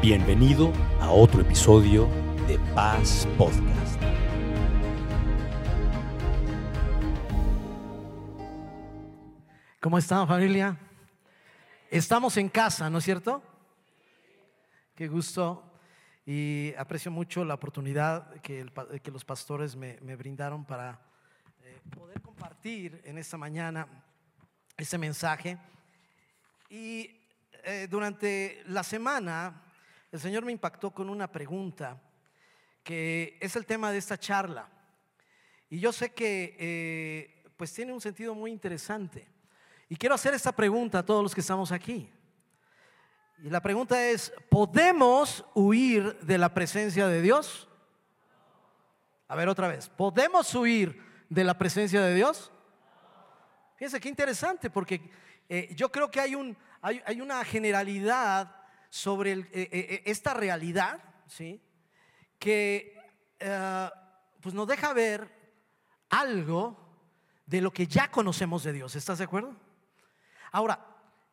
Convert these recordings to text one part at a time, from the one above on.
Bienvenido a otro episodio de Paz Podcast. ¿Cómo están familia? Estamos en casa, ¿no es cierto? Qué gusto y aprecio mucho la oportunidad que, los pastores me, me brindaron para eh, poder compartir en esta mañana ese mensaje. Y eh, durante la semana el Señor me impactó con una pregunta que es el tema de esta charla. Y yo sé que eh, pues tiene un sentido muy interesante. Y quiero hacer esta pregunta a todos los que estamos aquí. Y la pregunta es, ¿podemos huir de la presencia de Dios? A ver otra vez, ¿podemos huir de la presencia de Dios? Fíjense qué interesante, porque eh, yo creo que hay, un, hay, hay una generalidad sobre el- eh, eh, esta realidad, ¿sí? que eh, pues nos deja ver algo de lo que ya conocemos de Dios. ¿Estás de acuerdo? Ahora,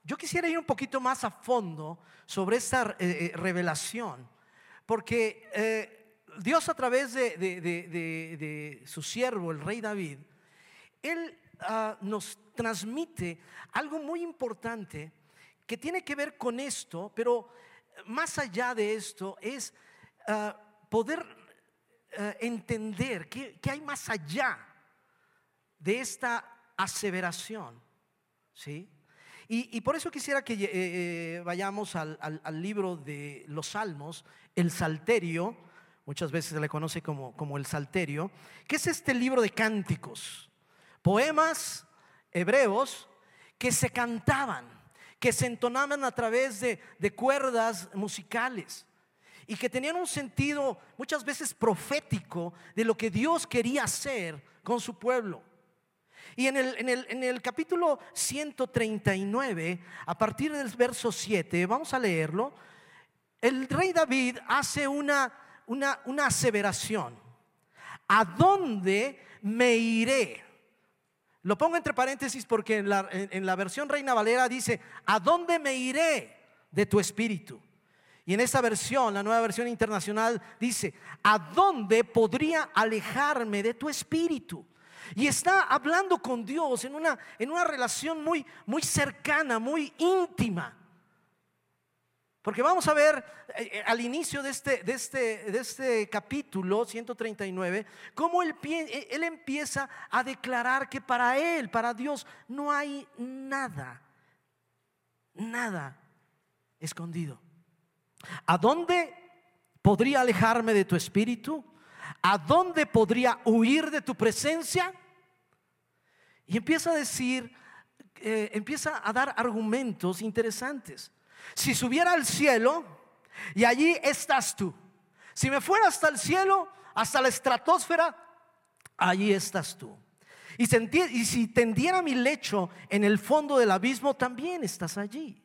yo quisiera ir un poquito más a fondo sobre esta eh, eh, revelación, porque eh, Dios a través de su siervo, el rey David, él ah, nos transmite algo muy importante que tiene que ver con esto, pero más allá de esto es ah, poder ah, entender qué hay más allá de esta aseveración. ¿sí? Y, por eso quisiera que eh, eh, vayamos al libro de los Salmos, el Salterio, muchas veces se le conoce como, como el Salterio, que es este libro de cánticos, poemas hebreos que se cantaban, que se entonaban a través de, de cuerdas musicales y que tenían un sentido muchas veces profético de lo que Dios quería hacer con su pueblo. Y en el, en el- en el capítulo 139, a partir del verso 7, vamos a leerlo, el rey David hace una, una, una aseveración. ¿A dónde me iré? Lo pongo entre paréntesis porque en la, en- la versión Reina Valera dice, ¿a dónde me iré de tu espíritu? Y en esta versión, la nueva versión internacional, dice, ¿a dónde podría alejarme de tu espíritu? Y está hablando con Dios en una, en una relación muy, muy cercana, muy íntima. Porque vamos a ver eh, eh, al inicio de este, de, este, de este capítulo 139, cómo él, eh, él empieza a declarar que para él, para Dios, no hay nada, nada escondido. ¿A dónde podría alejarme de tu espíritu? ¿A dónde podría huir de tu presencia? Y empieza a decir, empieza a dar argumentos interesantes. Si subiera al cielo y allí estás tú. Si me fuera hasta el cielo, hasta la estratosfera, allí estás tú. Y, y si tendiera mi lecho en el fondo del abismo, también estás allí.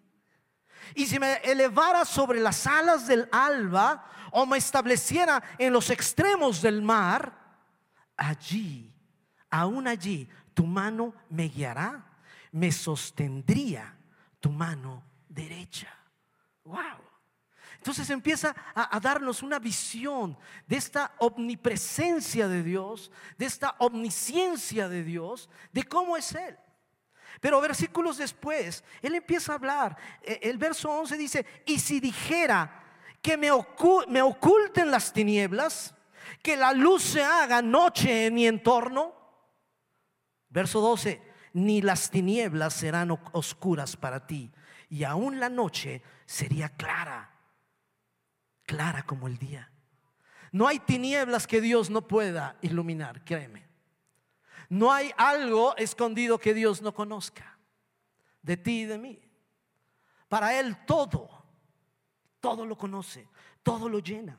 Y si me elevara sobre las alas del alba o me estableciera en los extremos del mar, allí, aún allí, tu mano me guiará, me sostendría tu mano derecha. Wow. Entonces empieza a, darnos una visión de esta omnipresencia de Dios, de esta omnisciencia de Dios, de cómo es Él. Pero versículos después, Él empieza a hablar. Eh, El verso 11 dice, y si dijera que me, me oculten las tinieblas, que la luz se haga noche en mi entorno. Verso 12, ni las tinieblas serán oscuras para ti, y aún la noche sería clara, clara como el día. No hay tinieblas que Dios no pueda iluminar, créeme. No hay algo escondido que Dios no conozca de ti y de mí. Para Él todo, todo lo conoce, todo lo llena.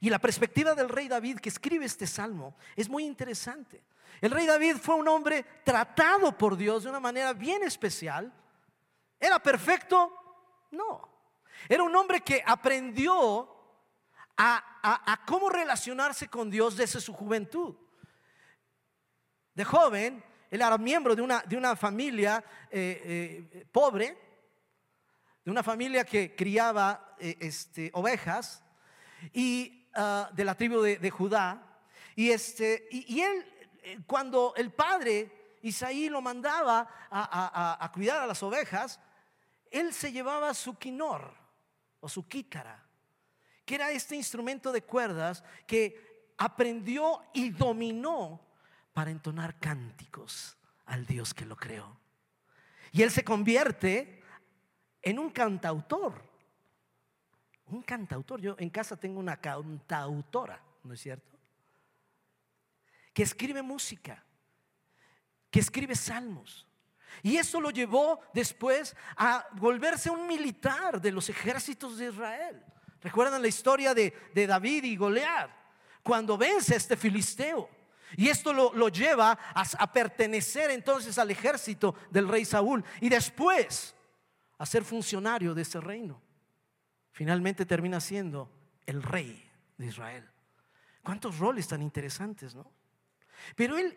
Y la perspectiva del rey David que escribe este salmo es muy interesante. El rey David fue un hombre tratado por Dios de una manera bien especial. ¿Era perfecto? No. Era un hombre que aprendió a, cómo relacionarse con Dios desde su juventud. De joven, él era miembro de una, de una familia eh, eh, pobre, de una familia que criaba eh, este, ovejas y ah, de la tribu de, Judá. Y, este, y, él, cuando el padre Isaí lo mandaba a, cuidar a las ovejas, él se llevaba su quinor o su quítara, que era este instrumento de cuerdas que aprendió y dominó para entonar cánticos al Dios que lo creó. Y él se convierte en un cantautor. Un cantautor. Yo en casa tengo una cantautora, ¿no es cierto? Que escribe música, que escribe salmos. Y eso lo llevó después a volverse un militar de los ejércitos de Israel. ¿Recuerdan la historia de, David y Goliat? Cuando vence a este filisteo. Y esto lo, lo lleva a, a pertenecer entonces al ejército del rey Saúl. Y después a ser funcionario de ese reino. Finalmente termina siendo el rey de Israel. ¿Cuántos roles tan interesantes, no? Pero él,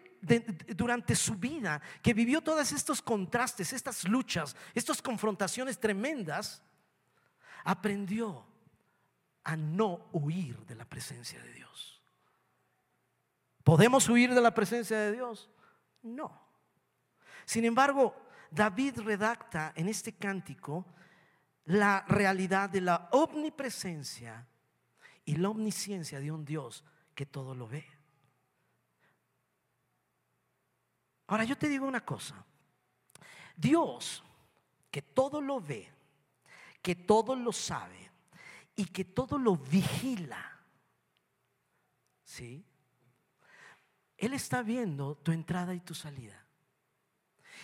durante su vida, que vivió todos estos contrastes, estas luchas, estas confrontaciones tremendas, aprendió a no huir de la presencia de Dios. ¿Podemos huir de la presencia de Dios? No. Sin embargo, David redacta en este cántico la realidad de la omnipresencia y la omnisciencia de un Dios que todo lo ve. Ahora yo te digo una cosa, Dios que todo lo ve, que todo lo sabe y que todo lo vigila, ¿sí? Él está viendo tu entrada y tu salida.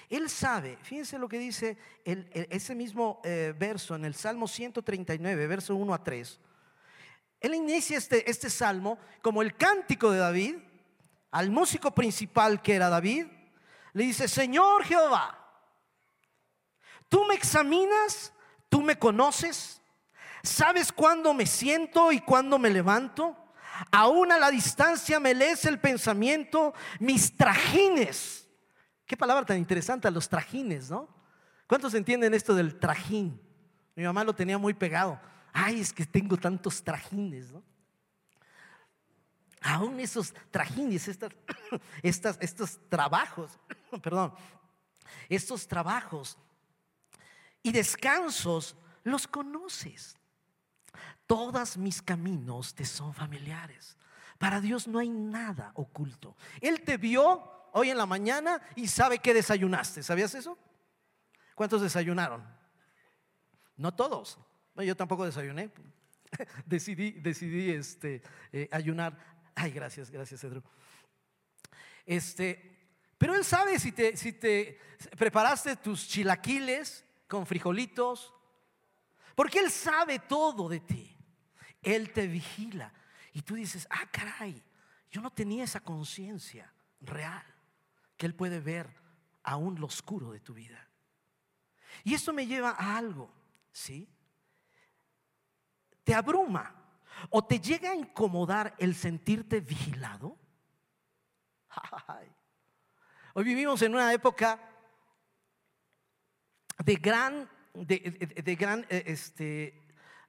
Él sabe, fíjense lo que dice ese mismo eh, verso en el Salmo 139, verso 1 a 3. Él inicia este, este salmo como el cántico de David, al músico principal que era David, le dice, Señor Jehová, tú me examinas, tú me conoces, sabes cuándo me siento y cuándo me levanto, aún a la distancia me lees el pensamiento, mis trajines Qué palabra tan interesante, los trajines, ¿no? ¿Cuántos entienden esto del trajín? Mi mamá lo tenía muy pegado. Ay, es que tengo tantos trajines, ¿no? Aún esos trajines, estas, estos trabajos, perdón, estos trabajos y descansos los conoces. Todas mis caminos te son familiares. Para Dios no hay nada oculto. Él te vio hoy en la mañana y sabe que desayunaste. ¿Sabías eso? ¿Cuántos desayunaron? No todos. yo tampoco desayuné. decidí, decidí este, eh, ayunar. Ay, gracias, gracias, Edru. Este, pero él sabe si te, si te preparaste tus chilaquiles con frijolitos, porque él sabe todo de ti. Él te vigila. Y tú dices, ah, caray, yo no tenía esa conciencia real que Él puede ver aún lo oscuro de tu vida. Y esto me lleva a algo, ¿sí? ¿Te abruma o te llega a incomodar el sentirte vigilado? Hoy vivimos en una época de gran, de, gran eh, este,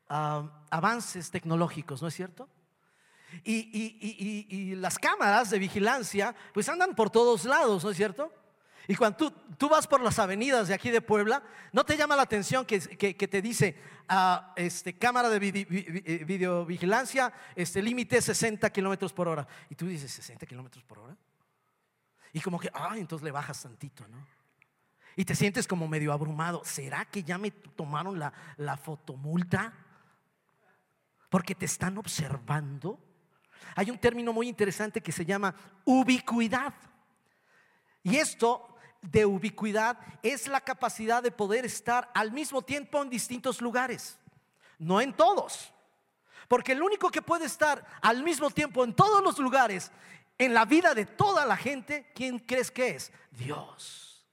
avances tecnológicos, ¿no es cierto? Y, las cámaras de vigilancia pues andan por todos lados, ¿no es cierto? Y cuando tú, vas por las avenidas de aquí de Puebla, ¿no te llama la atención que, te dice ah, este, cámara de eh, videovigilancia, este, límite 60 kilómetros por hora? Y tú dices, ¿60 kilómetros por hora? Y como que, ah, entonces le bajas tantito, ¿no? Y te sientes como medio abrumado. ¿Será que ya me tomaron la, la fotomulta? Porque te están observando. Hay un término muy interesante que se llama ubicuidad. Y esto de ubicuidad es la capacidad de poder estar al mismo tiempo en distintos lugares, no en todos. Porque el único que puede estar al mismo tiempo en todos los lugares, en la vida de toda la gente, ¿quién crees que es? Dios.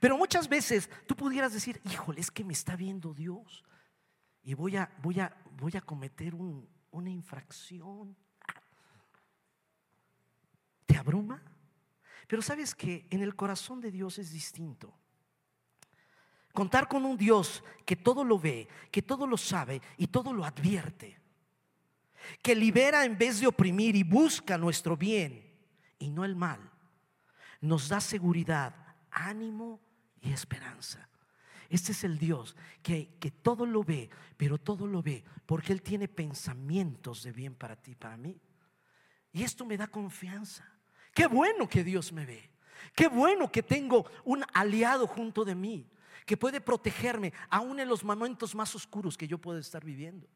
Pero muchas veces tú pudieras decir, híjole, es que me está viendo Dios y voy a, voy a, voy a cometer una infracción. ¿Te abruma? Pero sabes que en el corazón de Dios es distinto. Contar con un Dios que todo lo ve, que todo lo sabe y todo lo advierte. Que libera en vez de oprimir y busca nuestro bien y no el mal. Nos da seguridad, ánimo y esperanza. Este es el Dios que, que, todo lo ve, pero todo lo ve porque Él tiene pensamientos de bien para ti, para mí. Y esto me da confianza. Qué bueno que Dios me ve. Qué bueno que tengo un aliado junto de mí que puede protegerme aún en los momentos más oscuros que yo pueda estar viviendo.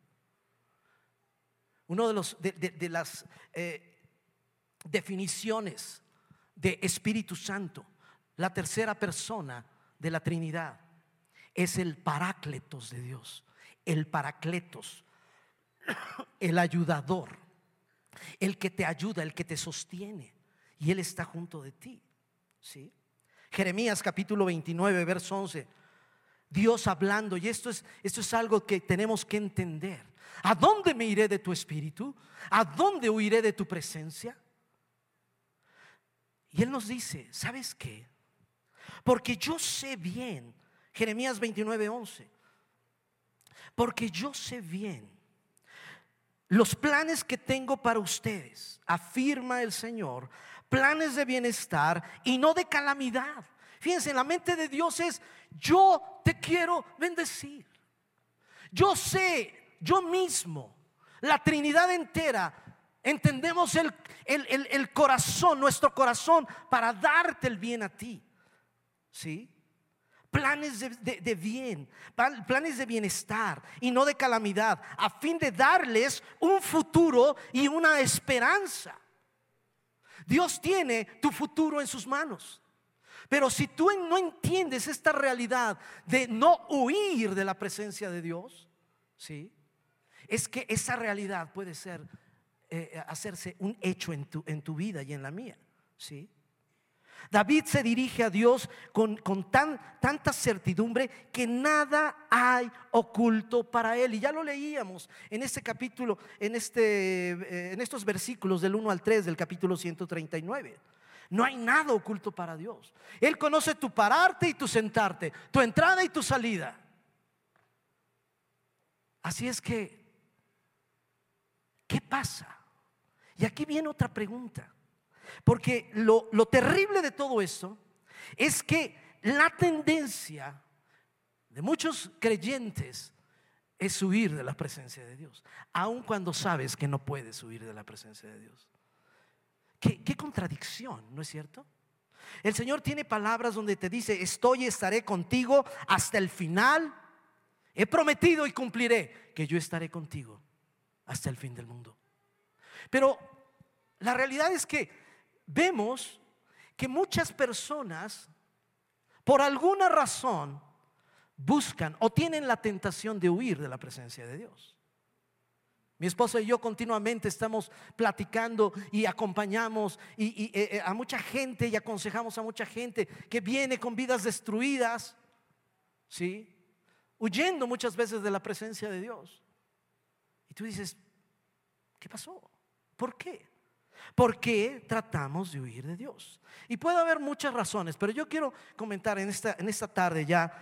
Uno de, de, las eh, definiciones de Espíritu Santo, la tercera persona de la Trinidad, es el parácletos de Dios, el paracletos, el ayudador, el que te ayuda, el que te sostiene, y Él está junto de ti. ¿sí? Jeremías capítulo 29, verso 11. Dios hablando, y esto es, esto es algo que tenemos que entender. ¿A dónde me iré de tu espíritu? ¿A dónde huiré de tu presencia? Y Él nos dice, ¿sabes qué? Porque yo sé bien, Jeremías 29, 11, porque yo sé bien los planes que tengo para ustedes, afirma el Señor, planes de bienestar y no de calamidad. Fíjense, la mente de Dios es, yo te quiero bendecir. Yo sé, yo mismo, la Trinidad entera, entendemos el, el, corazón, nuestro corazón, para darte el bien a ti. ¿Sí? Planes de, de, bien, planes de bienestar y no de calamidad, a fin de darles un futuro y una esperanza. Dios tiene tu futuro en sus manos. Pero si tú no entiendes esta realidad de no huir de la presencia de Dios, ¿sí? Es que esa realidad puede ser, eh, hacerse un hecho en tu, en tu vida y en la mía, ¿sí? David se dirige a Dios con, tan, tanta certidumbre que nada hay oculto para él. Y ya lo leíamos en este capítulo, en, este, eh, en estos versículos del 1 al 3 del capítulo 139. No hay nada oculto para Dios. Él conoce tu pararte y tu sentarte, tu entrada y tu salida. Así es que, ¿qué pasa? Y aquí viene otra pregunta. Porque lo, terrible de todo esto es que la tendencia de muchos creyentes es huir de la presencia de Dios, aun cuando sabes que no puedes huir de la presencia de Dios. ¿Qué, qué, contradicción, ¿no es cierto? El Señor tiene palabras donde te dice, estoy y estaré contigo hasta el final. He prometido y cumpliré que yo estaré contigo hasta el fin del mundo. Pero la realidad es que vemos que muchas personas, por alguna razón, buscan o tienen la tentación de huir de la presencia de Dios. Mi esposa y yo continuamente estamos platicando y acompañamos y, eh, eh, a mucha gente y aconsejamos a mucha gente que viene con vidas destruidas, ¿sí? Huyendo muchas veces de la presencia de Dios. Y tú dices, ¿qué pasó? ¿Por qué? ¿Por qué tratamos de huir de Dios? Y puede haber muchas razones, pero yo quiero comentar en esta, en esta tarde ya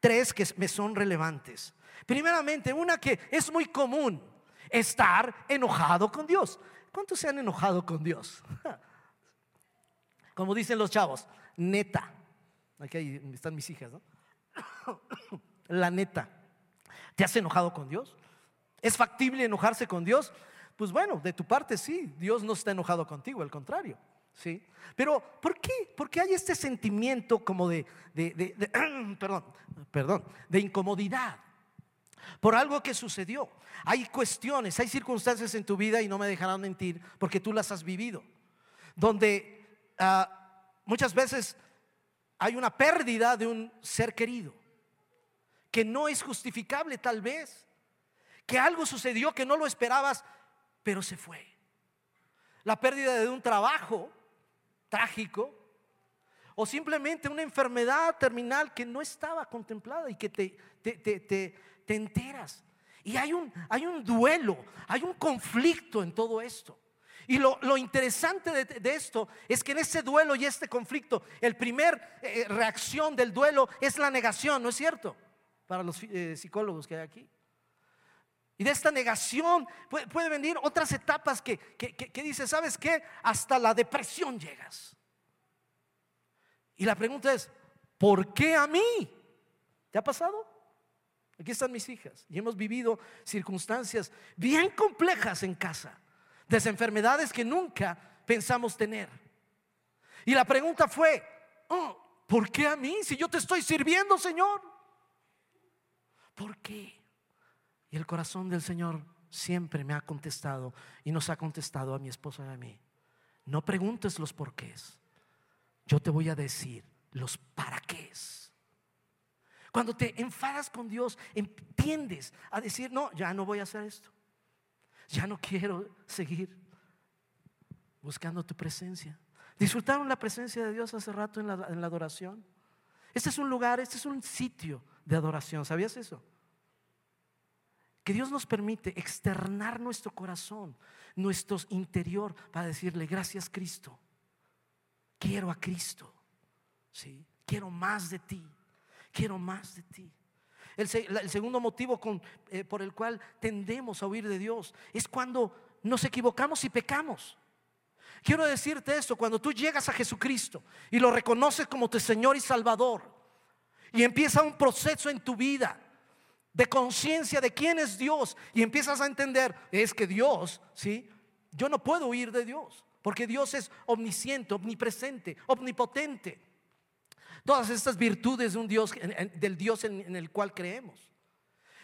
tres que me son relevantes. Primeramente, una que es muy común, estar enojado con Dios. ¿Cuántos se han enojado con Dios? Como dicen los chavos, neta. Aquí están mis hijas, ¿no? La neta. ¿Te has enojado con Dios? ¿Es factible enojarse con Dios? Pues bueno, de tu parte sí, Dios no está enojado contigo, al contrario. ¿sí? Pero ¿por qué? Porque hay este sentimiento como de, perdón, perdón, de incomodidad por algo que sucedió. Hay cuestiones, hay circunstancias en tu vida y no me dejarán mentir porque tú las has vivido, donde ah, muchas veces hay una pérdida de un ser querido que no es justificable tal vez, que algo sucedió que no lo esperabas pero se fue. La pérdida de un trabajo trágico o simplemente una enfermedad terminal que no estaba contemplada y que te, te, enteras. Y hay un, hay un duelo, hay un conflicto en todo esto. Y lo, interesante de, esto es que en ese duelo y este conflicto, el primer eh, reacción del duelo es la negación, ¿no es cierto? Para los eh, psicólogos que hay aquí. Y de esta negación puede, venir otras etapas que, que, que dice, ¿sabes qué? Hasta la depresión llegas. Y la pregunta es, ¿por qué a mí? ¿Te ha pasado? Aquí están mis hijas y hemos vivido circunstancias bien complejas en casa, desde enfermedades que nunca pensamos tener. Y la pregunta fue, oh, ¿por qué a mí si yo te estoy sirviendo, Señor? ¿Por qué? Y el corazón del Señor siempre me ha contestado y nos ha contestado a mi esposa y a mí. No preguntes los porqués. Yo te voy a decir los para qué. Cuando te enfadas con Dios, entiendes a decir, no, ya no voy a hacer esto. Ya no quiero seguir buscando tu presencia. ¿Disfrutaron la presencia de Dios hace rato en la, en la adoración? Este es un lugar, este es un sitio de adoración. ¿Sabías eso? Que Dios nos permite externar nuestro corazón, nuestro interior, para decirle, gracias Cristo. Quiero a Cristo. ¿sí? Quiero más de ti. Quiero más de ti. El, segundo motivo eh, por el cual tendemos a huir de Dios es cuando nos equivocamos y pecamos. Quiero decirte esto, cuando tú llegas a Jesucristo y lo reconoces como tu Señor y Salvador y empieza un proceso en tu vida de conciencia de quién es Dios y empiezas a entender, es que Dios, ¿sí? Yo no puedo huir de Dios, porque Dios es omnisciente, omnipresente, omnipotente. Todas estas virtudes de un Dios, del Dios en, el cual creemos.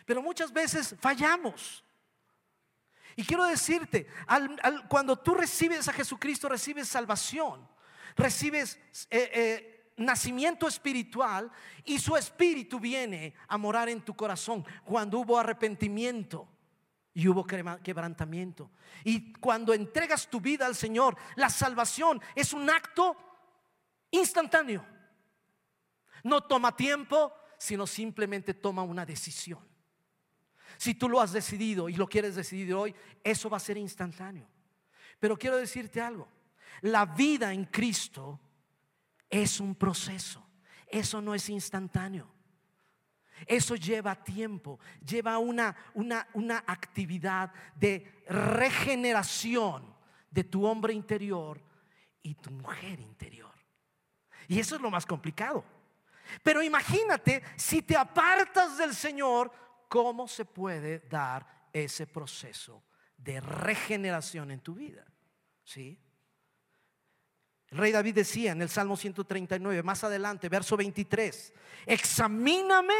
Pero muchas veces fallamos. Y quiero decirte, cuando tú recibes a Jesucristo, recibes salvación, recibes eh, eh, nacimiento espiritual y su espíritu viene a morar en tu corazón cuando hubo arrepentimiento y hubo quebrantamiento. Y cuando entregas tu vida al Señor, la salvación es un acto instantáneo. No toma tiempo, sino simplemente toma una decisión. Si tú lo has decidido y lo quieres decidir hoy, eso va a ser instantáneo. Pero quiero decirte algo, la vida en Cristo es un proceso. Eso no es instantáneo. Eso lleva tiempo, lleva una, una, una actividad de regeneración de tu hombre interior y tu mujer interior. Y eso es lo más complicado. Pero imagínate si te apartas del Señor, ¿cómo se puede dar ese proceso de regeneración en tu vida? ¿Sí? Rey David decía en el Salmo 139, más adelante, verso 23, examíname,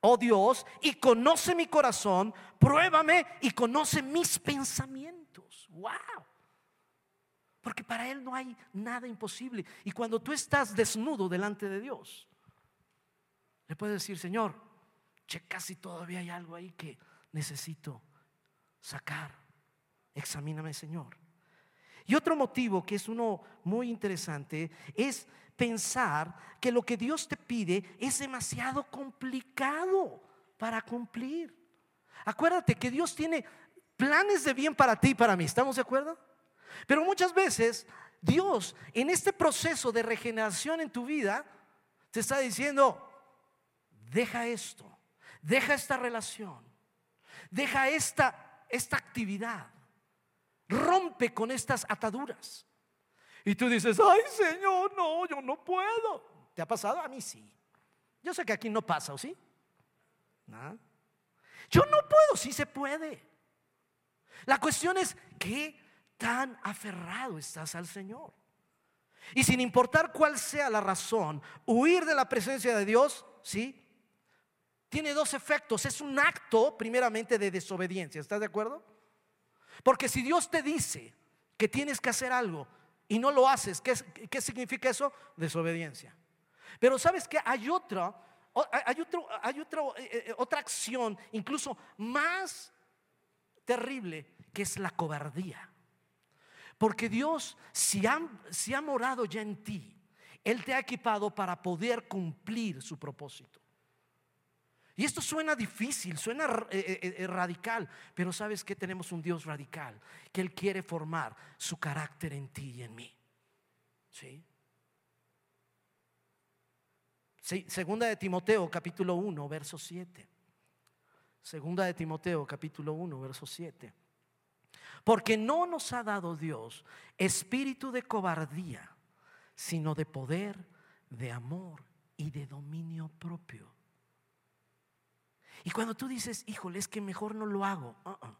oh Dios, y conoce mi corazón, pruébame y conoce mis pensamientos. ¡Wow! Porque para Él no hay nada imposible. Y cuando tú estás desnudo delante de Dios, le puedes decir, Señor, checa si todavía hay algo ahí que necesito sacar. Examíname, Señor. Y otro motivo que es uno muy interesante es pensar que lo que Dios te pide es demasiado complicado para cumplir. Acuérdate que Dios tiene planes de bien para ti y para mí. ¿Estamos de acuerdo? Pero muchas veces Dios en este proceso de regeneración en tu vida te está diciendo, deja esto, deja esta relación, deja esta, esta actividad rompe con estas ataduras. Y tú dices, ay Señor, no, yo no puedo. ¿Te ha pasado? A mí sí. Yo sé que aquí no pasa, ¿o sí? Yo no puedo, sí se puede. La cuestión es, ¿qué tan aferrado estás al Señor? Y sin importar cuál sea la razón, huir de la presencia de Dios, ¿sí? Tiene dos efectos. Es un acto, primeramente, de desobediencia. ¿Estás de acuerdo? Porque si Dios te dice que tienes que hacer algo y no lo haces, ¿qué, significa eso? Desobediencia. Pero sabes que hay otra, hay, hay eh, eh, otra acción incluso más terrible que es la cobardía. Porque Dios, si ha, si ha morado ya en ti, Él te ha equipado para poder cumplir su propósito. Y esto suena difícil, suena eh, eh, eh, radical, pero sabes que tenemos un Dios radical, que Él quiere formar su carácter en ti y en mí. ¿Sí? Segunda de Timoteo capítulo 1, verso 7. Segunda de Timoteo capítulo 1, verso 7. Porque no nos ha dado Dios espíritu de cobardía, sino de poder, de amor y de dominio propio. Y cuando tú dices, híjole, es que mejor no lo hago, uh-uh.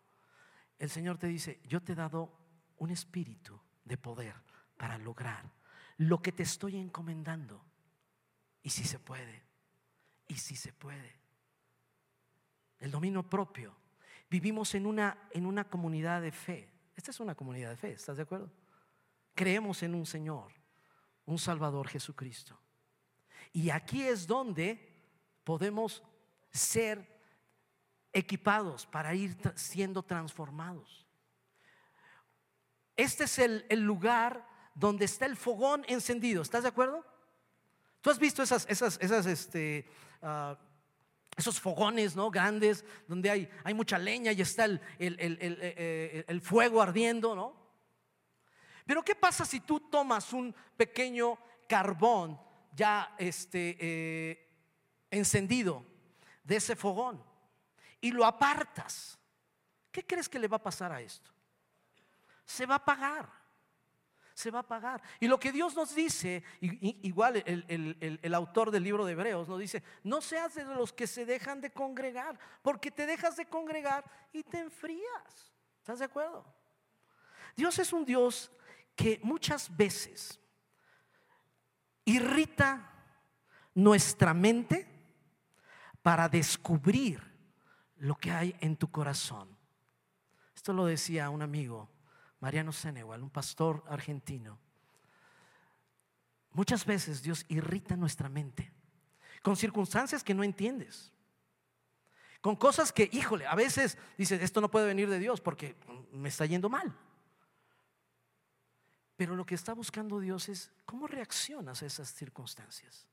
el Señor te dice, yo te he dado un espíritu de poder para lograr lo que te estoy encomendando. Y si se puede, y si se puede. El dominio propio. Vivimos en una, en una comunidad de fe. Esta es una comunidad de fe, ¿estás de acuerdo? Creemos en un Señor, un Salvador Jesucristo. Y aquí es donde podemos ser equipados para ir siendo transformados. Este es el, lugar donde está el fogón encendido. ¿Estás de acuerdo? Tú has visto esas, esas, esas, este, ah, esos fogones, ¿no? Grandes, donde hay, hay mucha leña y está el, el, eh, el, fuego ardiendo, ¿no? Pero ¿qué pasa si tú tomas un pequeño carbón ya este, eh, encendido de ese fogón y lo apartas, ¿qué crees que le va a pasar a esto? Se va a apagar. Se va a apagar. Y lo que Dios nos dice, igual el, autor del libro de Hebreos nos dice, no seas de los que se dejan de congregar, porque te dejas de congregar y te enfrías. ¿Estás de acuerdo? Dios es un Dios que muchas veces irrita nuestra mente para descubrir lo que hay en tu corazón. Esto lo decía un amigo, Mariano Senegal, un pastor argentino. Muchas veces Dios irrita nuestra mente con circunstancias que no entiendes. Con cosas que, híjole, a veces dices, esto no puede venir de Dios porque me está yendo mal. Pero lo que está buscando Dios es cómo reaccionas a esas circunstancias.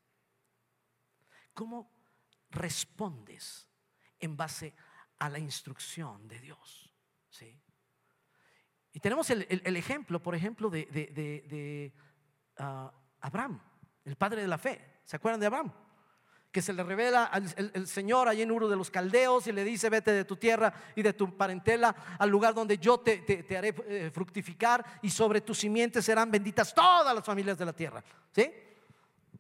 ¿Cómo respondes en base a la instrucción de Dios. ¿sí? Y tenemos el, ejemplo, por ejemplo, de, ah, Abraham, el padre de la fe. ¿Se acuerdan de Abraham? Que se le revela al el, Señor allí en Uro de los Caldeos y le dice, vete de tu tierra y de tu parentela al lugar donde yo te, haré eh, fructificar y sobre tus simientes serán benditas todas las familias de la tierra. ¿Sí?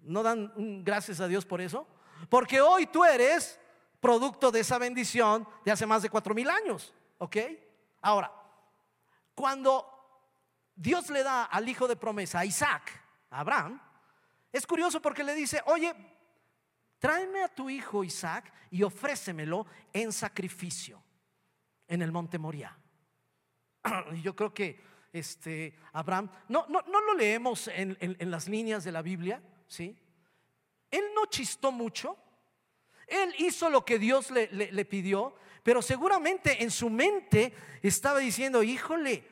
¿No dan gracias a Dios por eso? Porque hoy tú eres producto de esa bendición de hace más de cuatro mil años. ¿Ok? Ahora, cuando Dios le da al hijo de promesa, a Isaac, a Abraham, es curioso porque le dice, oye, tráeme a tu hijo Isaac y ofrécemelo en sacrificio en el monte Moria. Y yo creo que este, Abraham, no, no, no lo leemos en, en las líneas de la Biblia, ¿sí? Él no chistó mucho, él hizo lo que Dios le, pidió, pero seguramente en su mente estaba diciendo, híjole,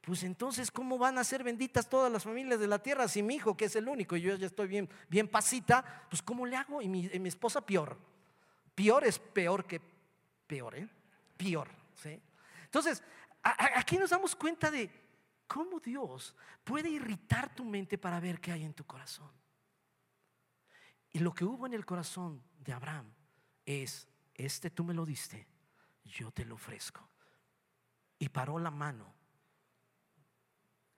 pues entonces, ¿cómo van a ser benditas todas las familias de la tierra si mi hijo, que es el único, y yo ya estoy bien, bien pasita, pues ¿cómo le hago? Y mi, esposa peor. Peor es peor que peor, ¿eh? Peor, ¿sí? Entonces, aquí nos damos cuenta de cómo Dios puede irritar tu mente para ver qué hay en tu corazón. Y lo que hubo en el corazón de Abraham es, este tú me lo diste, yo te lo ofrezco. Y paró la mano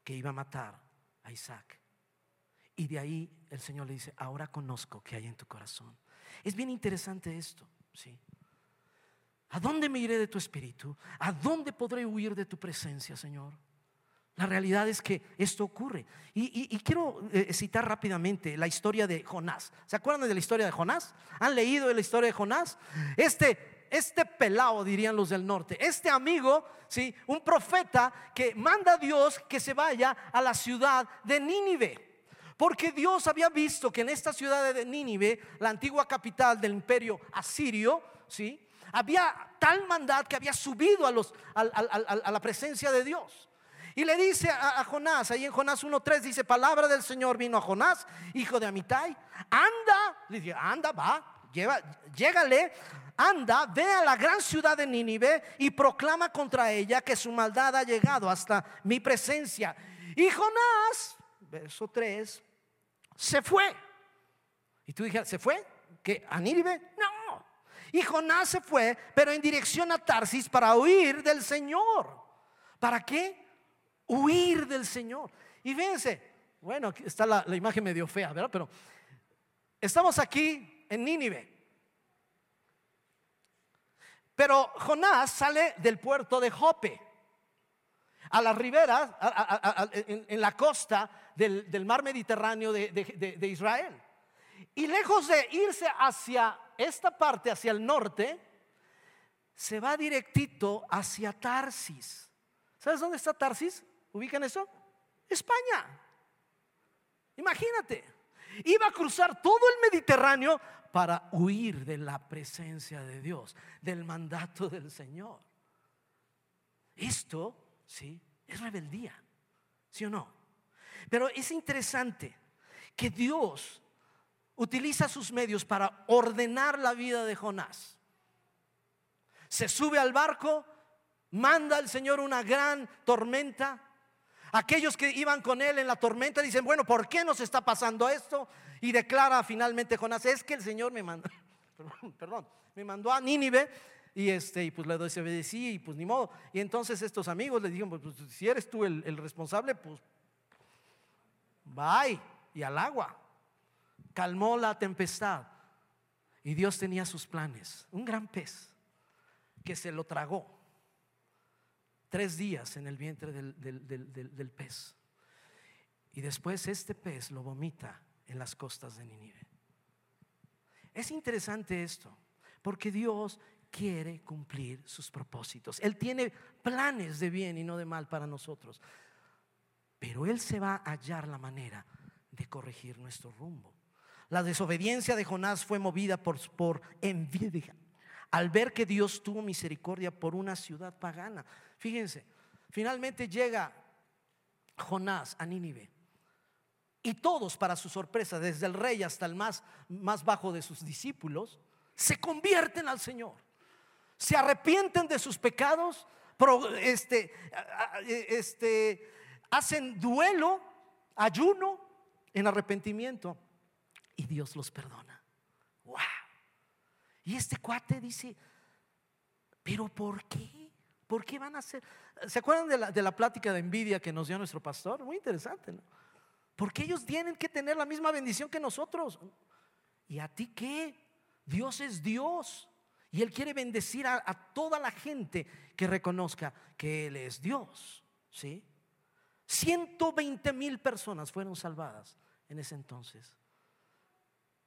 que iba a matar a Isaac. Y de ahí el Señor le dice, ahora conozco que hay en tu corazón. Es bien interesante esto, ¿sí? ¿A dónde me iré de tu espíritu? ¿A dónde podré huir de tu presencia, Señor? La realidad es que esto ocurre. Y, quiero eh, citar rápidamente la historia de Jonás. ¿Se acuerdan de la historia de Jonás? ¿Han leído la historia de Jonás? Este, este pelao, dirían los del norte, este amigo, ¿sí? un profeta que manda a Dios que se vaya a la ciudad de Nínive. Porque Dios había visto que en esta ciudad de Nínive, la antigua capital del imperio asirio, ¿sí? había tal maldad que había subido a, los, a la presencia de Dios. Y le dice a, Jonás, ahí en Jonás 1.3 dice, palabra del Señor vino a Jonás, hijo de Amitai, anda, le dice, anda, va, lleva, llégale, anda, ve a la gran ciudad de Nínive y proclama contra ella que su maldad ha llegado hasta mi presencia. Y Jonás, verso 3, se fue. Y tú dijeras, ¿se fue? ¿Que a Nínive? No. Y Jonás se fue, pero en dirección a Tarsis para huir del Señor. ¿Para qué? Huir del Señor. Y fíjense, bueno, está la, imagen medio fea, ¿verdad? Pero estamos aquí en Nínive. Pero Jonás sale del puerto de Jope, a las riberas, en, la costa del, mar Mediterráneo de- de Israel. Y lejos de irse hacia esta parte, hacia el norte, se va directito hacia Tarsis. ¿Sabes dónde está Tarsis? ¿Ubican eso? España. Imagínate. Iba a cruzar todo el Mediterráneo para huir de la presencia de Dios, del mandato del Señor. Esto, sí, es rebeldía, ¿sí o no? Pero es interesante que Dios utiliza sus medios para ordenar la vida de Jonás. Se sube al barco, manda al Señor una gran tormenta. Aquellos que iban con él en la tormenta dicen, bueno, ¿por qué nos está pasando esto? Y declara finalmente Jonás, es que el Señor me mandó, perdón, me mandó a Nínive y este, y pues le desobedecí y pues ni modo. Y entonces estos amigos le dijeron, pues, pues, si eres tú el, el responsable, pues bye y al agua. Calmó la tempestad y Dios tenía sus planes. Un gran pez que se lo tragó tres días en el vientre del, del- del- pez. Y después este pez lo vomita en las costas de Nínive. Es interesante esto, porque Dios quiere cumplir sus propósitos. Él tiene planes de bien y no de mal para nosotros. Pero Él se va a hallar la manera de corregir nuestro rumbo. La desobediencia de Jonás fue movida por, por envidia al ver que Dios tuvo misericordia por una ciudad pagana. Fíjense, finalmente llega Jonás a Nínive. Y todos, para su sorpresa, desde el rey hasta el más, más bajo de sus discípulos, se convierten al Señor. Se arrepienten de sus pecados, este, a- este, hacen duelo, ayuno en arrepentimiento y Dios los perdona. ¡Wow! Y este cuate dice, ¿pero por qué? ¿Por qué van a hacer? ¿Se acuerdan de la, de la plática de envidia que nos dio nuestro pastor? Muy interesante, ¿no? Porque ellos tienen que tener la misma bendición que nosotros. ¿Y a ti qué? Dios es Dios. Y Él quiere bendecir a, a toda la gente que reconozca que Él es Dios. ¿Sí? 120 mil personas fueron salvadas en ese entonces.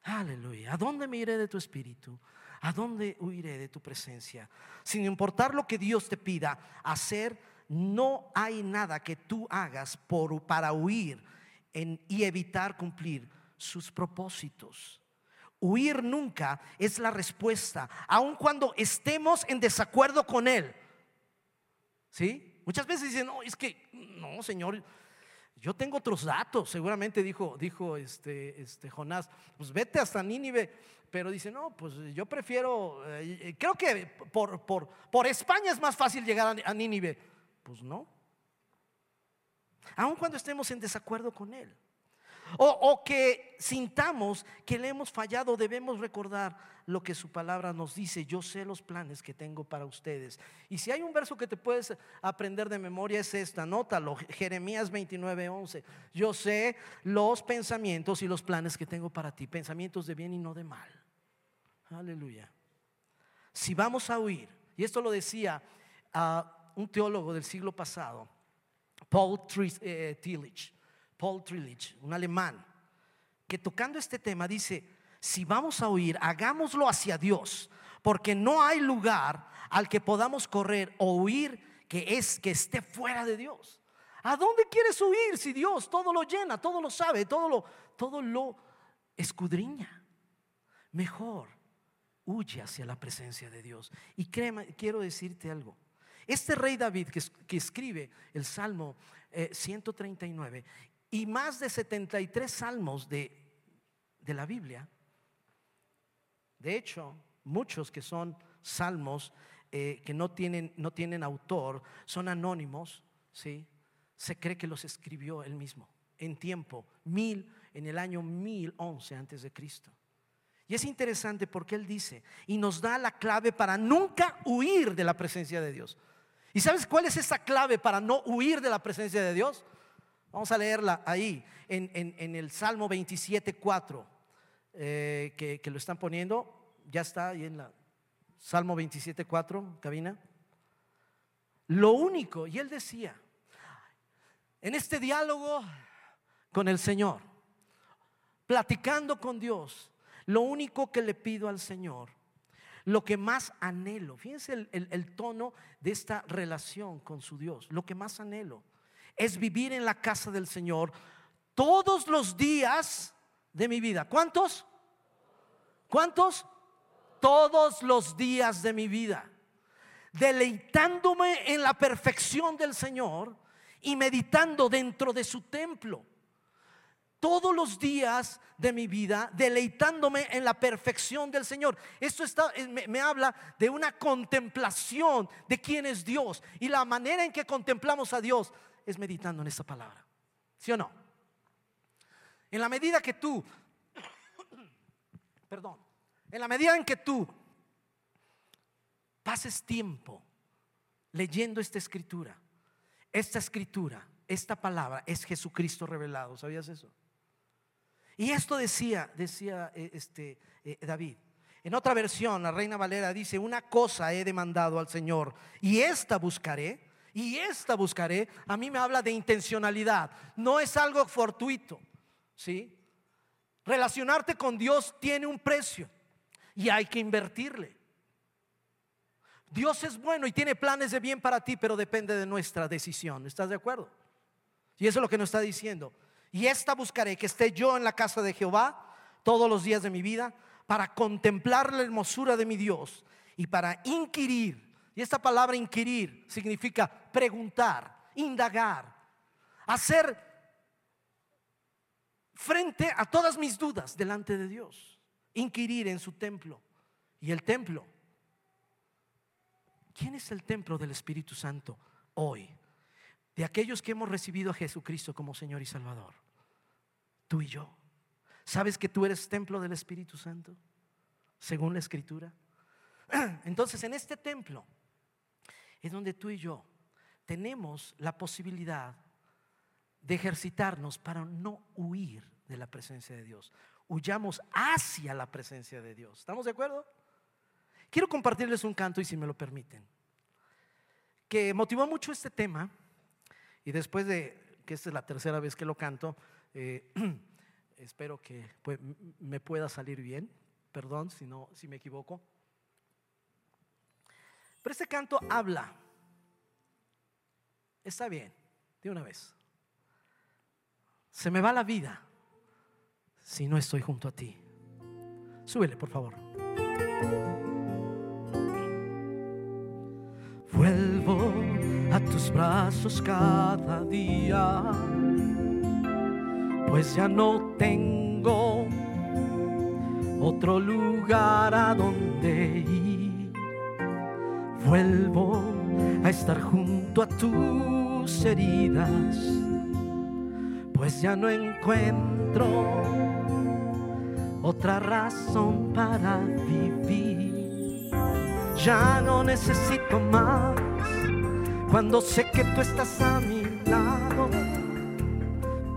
Aleluya. ¿A dónde me iré de tu espíritu? ¿A dónde huiré de tu presencia? Sin importar lo que Dios te pida hacer, no hay nada que tú hagas por, para huir y evitar cumplir sus propósitos. Huir nunca es la respuesta, aun cuando estemos en desacuerdo con Él. ¿Sí? Muchas veces dicen, no, es que, no, Señor, yo tengo otros datos. Seguramente dijo, dijo este, este Jonás, pues vete hasta Nínive. Pero dice, no, pues yo prefiero, eh, creo que por, por, por España es más fácil llegar a, Nínive. Pues no. Aun cuando estemos en desacuerdo con Él. O, o que sintamos que le hemos fallado, debemos recordar lo que su palabra nos dice. Yo sé los planes que tengo para ustedes. Y si hay un verso que te puedes aprender de memoria es esta, anótalo, Jeremías 29, 11. Yo sé los pensamientos y los planes que tengo para ti, pensamientos de bien y no de mal. Aleluya. Si vamos a huir, y esto lo decía ah, un teólogo del siglo pasado, Paul Tris- eh, Tillich, Paul Tillich, un alemán, que tocando este tema dice, si vamos a huir, hagámoslo hacia Dios, porque no hay lugar al que podamos correr o huir que es que esté fuera de Dios. ¿A dónde quieres huir si Dios todo lo llena, todo lo sabe, todo lo, todo lo escudriña? Mejor huye hacia la presencia de Dios. Y créeme, quiero decirte algo. Este rey David que, que escribe el Salmo eh, 139 y más de 73 salmos de, de la Biblia, De hecho, muchos que son salmos eh, que no tienen, no tienen autor, son anónimos, ¿sí? Se cree que los escribió él mismo en tiempo, mil, en el año 1011 antes de Cristo. Y es interesante porque él dice, y nos da la clave para nunca huir de la presencia de Dios. ¿Y sabes cuál es esa clave para no huir de la presencia de Dios? Vamos a leerla ahí, en, el Salmo 27, 4, eh, que, que lo están poniendo, ya está ahí en la Salmo 27, 4, cabina. Lo único, y él decía, en este diálogo con el Señor, platicando con Dios, lo único que le pido al Señor, lo que más anhelo, fíjense el, tono de esta relación con su Dios, lo que más anhelo es vivir en la casa del Señor todos los días de mi vida. ¿Cuántos? ¿Cuántos? Todos los días de mi vida. Deleitándome en la perfección del Señor y meditando dentro de su templo todos los días de mi vida deleitándome en la perfección del Señor. Esto está, eh, me, habla de una contemplación de quién es Dios y la manera en que contemplamos a Dios es meditando en esta palabra. ¿Sí o no? En la medida que tú, perdón, en la medida en que tú pases tiempo leyendo esta escritura, esta escritura, esta palabra es Jesucristo revelado. ¿Sabías eso? Y esto decía, decía eh, este, eh, David. En otra versión, la Reina Valera dice, una cosa he demandado al Señor y esta buscaré, y esta buscaré, a mí me habla de intencionalidad, no es algo fortuito, ¿sí? Relacionarte con Dios tiene un precio y hay que invertirle. Dios es bueno y tiene planes de bien para ti, pero depende de nuestra decisión, ¿estás de acuerdo? Y eso es lo que nos está diciendo. Y esta buscaré, que esté yo en la casa de Jehová todos los días de mi vida, para contemplar la hermosura de mi Dios y para inquirir. Y esta palabra inquirir significa preguntar, indagar, hacer frente a todas mis dudas delante de Dios, inquirir en su templo. Y el templo, ¿quién es el templo del Espíritu Santo hoy? De aquellos que hemos recibido a Jesucristo como Señor y Salvador tú y yo. ¿Sabes que tú eres templo del Espíritu Santo? Según la Escritura. Entonces, en este templo es donde tú y yo tenemos la posibilidad de ejercitarnos para no huir de la presencia de Dios. Huyamos hacia la presencia de Dios. ¿Estamos de acuerdo? Quiero compartirles un canto y si me lo permiten, que motivó mucho este tema y después de que esta es la tercera vez que lo canto, eh, espero que pues, me pueda salir bien. Perdón si, no, si me equivoco. Pero este canto habla. Está bien, de una vez. Se me va la vida si no estoy junto a ti. Súbele, por favor. Vuelvo a tus brazos cada día pues ya no tengo otro lugar a donde ir. Vuelvo a estar junto a tus heridas, pues ya no encuentro otra razón para vivir. Ya no necesito más cuando sé que tú estás a mí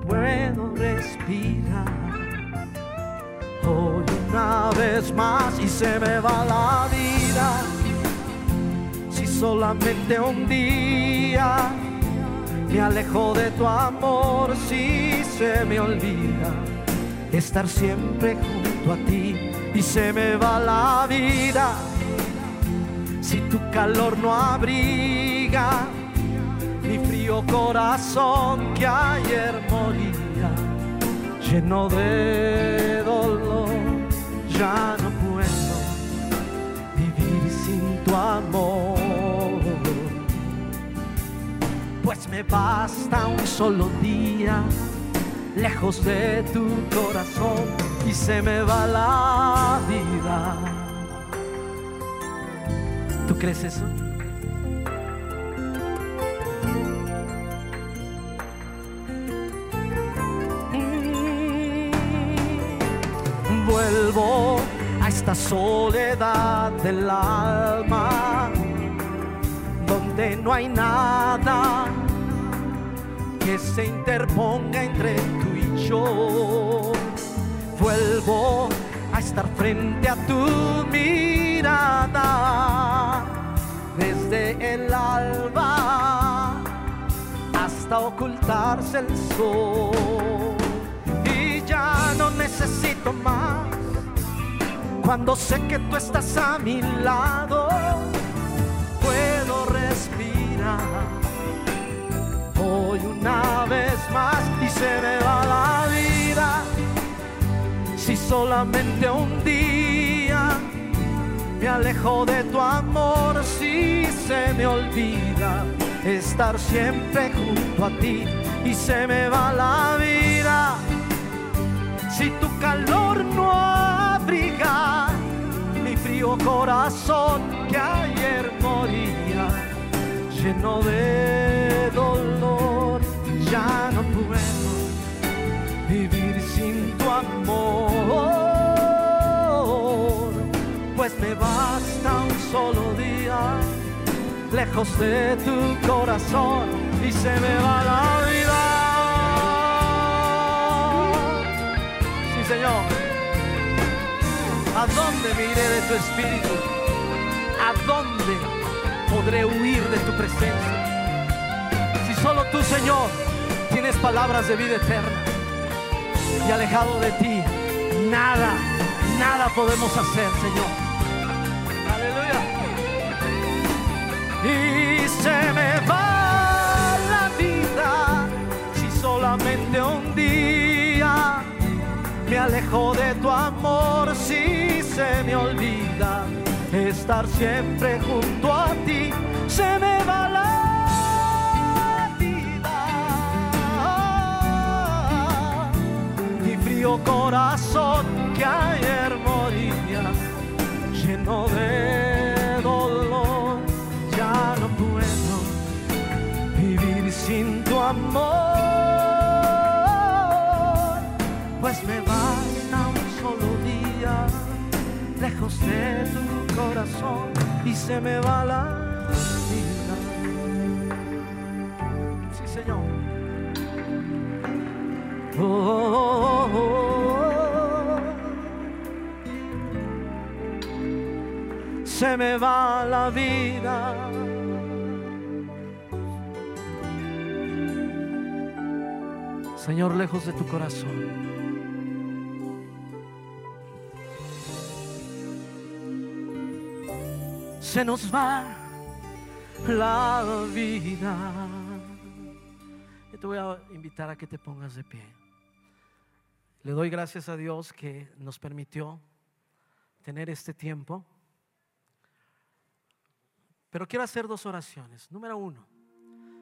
puedo respirar. Hoy una vez más y se me va la vida. Si solamente un día me alejo de tu amor, si se me olvida estar siempre junto a ti y se me va la vida. Si tu calor no abriga mi frío corazón que ayer moría, lleno de dolor, ya no puedo vivir sin tu amor. Pues me basta un solo día lejos de tu corazón y se me va la vida. ¿Tú crees eso? Vuelvo a esta soledad del alma, donde no hay nada que se interponga entre tú y yo. Vuelvo a estar frente a tu mirada desde el alba hasta ocultarse el sol. No necesito más cuando sé que tú estás a mi lado. Puedo respirar hoy una vez más y se me va la vida. Si solamente un día me alejo de tu amor, si se me olvida estar siempre junto a ti y se me va la vida. Si tu calor no abriga mi frío corazón que ayer moría lleno de dolor, ya no puedo vivir sin tu amor, pues me basta un solo día lejos de tu corazón y se me va la vida. Señor. ¿A dónde me iré de tu espíritu? ¿A dónde podré huir de tu presencia? Si solo tú, Señor, tienes palabras de vida eterna y alejado de ti, nada, nada podemos hacer, Señor. Aleluya. Y me alejo de tu amor, si se me olvida estar siempre junto a ti, se me va la vida. Mi frío corazón que ayer moría, lleno de dolor, ya no puedo vivir sin tu amor, lejos de tu corazón y se me va la vida. Sí, Señor. Oh, oh, oh, oh. Se me va la vida. Señor, lejos de tu corazón. Se nos va la vida. Yo te voy a invitar a que te pongas de pie. Le doy gracias a Dios que nos permitió tener este tiempo. Pero quiero hacer dos oraciones. Número uno,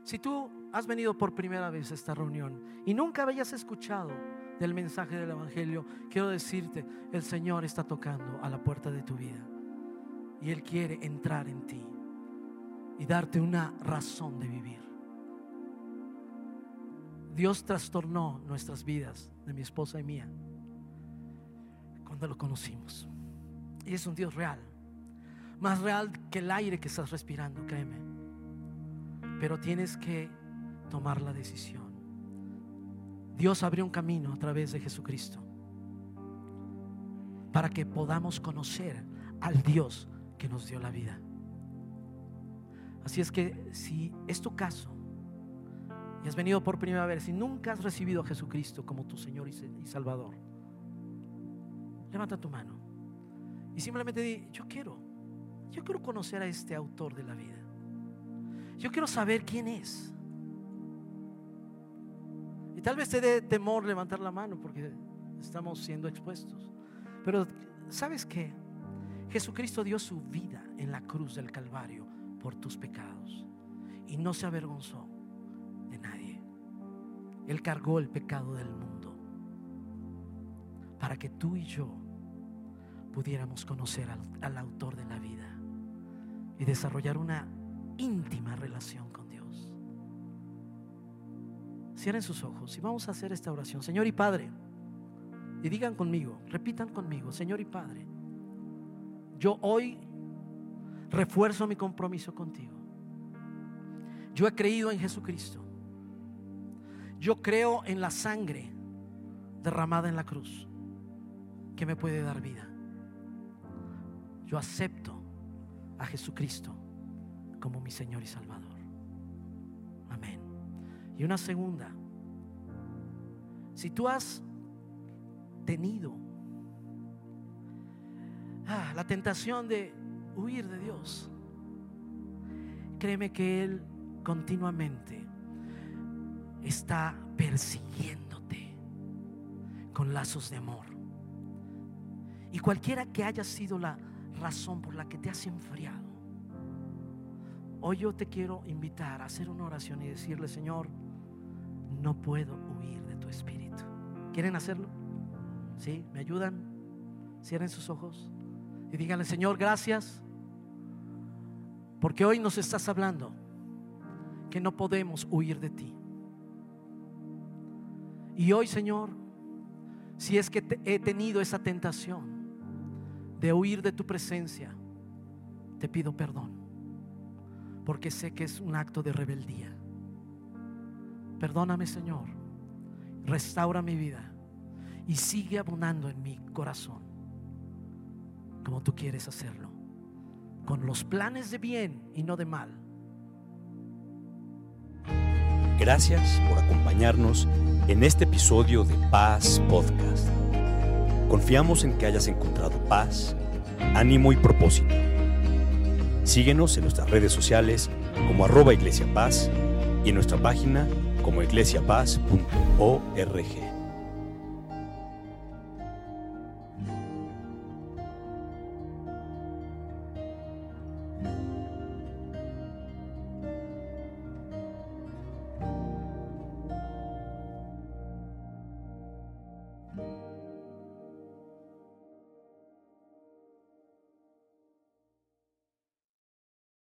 si tú has venido por primera vez a esta reunión y nunca habías escuchado del mensaje del Evangelio, quiero decirte, el Señor está tocando a la puerta de tu vida y Él quiere entrar en ti y darte una razón de vivir. Dios trastornó nuestras vidas, de mi esposa y mía, cuando lo conocimos. Y es un Dios real, más real que el aire que estás respirando, créeme. Pero tienes que tomar la decisión. Dios abrió un camino a través de Jesucristo para que podamos conocer al Dios que nos dio la vida. Así es que si es tu caso y has venido por primera vez y nunca has recibido a Jesucristo como tu Señor y Salvador, levanta tu mano y simplemente di, yo quiero, yo quiero conocer a este autor de la vida. Yo quiero saber quién es. Y tal vez te dé temor levantar la mano porque estamos siendo expuestos. Pero ¿sabes qué? Jesucristo dio su vida en la cruz del Calvario por tus pecados y no se avergonzó de nadie. Él cargó el pecado del mundo. para que tú y yo pudiéramos conocer al, al autor de la vida y desarrollar una íntima relación con Dios. Cierren sus ojos y vamos a hacer esta oración. Señor y Padre, y digan conmigo, repitan conmigo, Señor y Padre, yo hoy refuerzo mi compromiso contigo. Yo he creído en Jesucristo. Yo creo en la sangre derramada en la cruz que me puede dar vida. Yo acepto a Jesucristo como mi Señor y Salvador. Amén. Y una segunda, si tú has tenido ah, la tentación de huir de Dios, créeme que Él continuamente está persiguiéndote con lazos de amor. Y cualquiera que haya sido la razón por la que te has enfriado, hoy yo te quiero invitar a hacer una oración y decirle, Señor, no puedo huir de tu espíritu. ¿Quieren hacerlo? ¿Sí? ¿Me ayudan? Cierren sus ojos y díganle, Señor, gracias, porque hoy nos estás hablando que no podemos huir de ti. Y hoy, Señor, si es que he tenido esa tentación de huir de tu presencia, te pido perdón, porque sé que es un acto de rebeldía. Perdóname, Señor, restaura mi vida y sigue abundando en mi corazón, como tú quieres hacerlo, con los planes de bien y no de mal. Gracias por acompañarnos en este episodio de Paz Podcast. Confiamos en que hayas encontrado paz, ánimo y propósito. Síguenos en nuestras redes sociales como arroba Iglesia Paz y en nuestra página como iglesiapaz.org.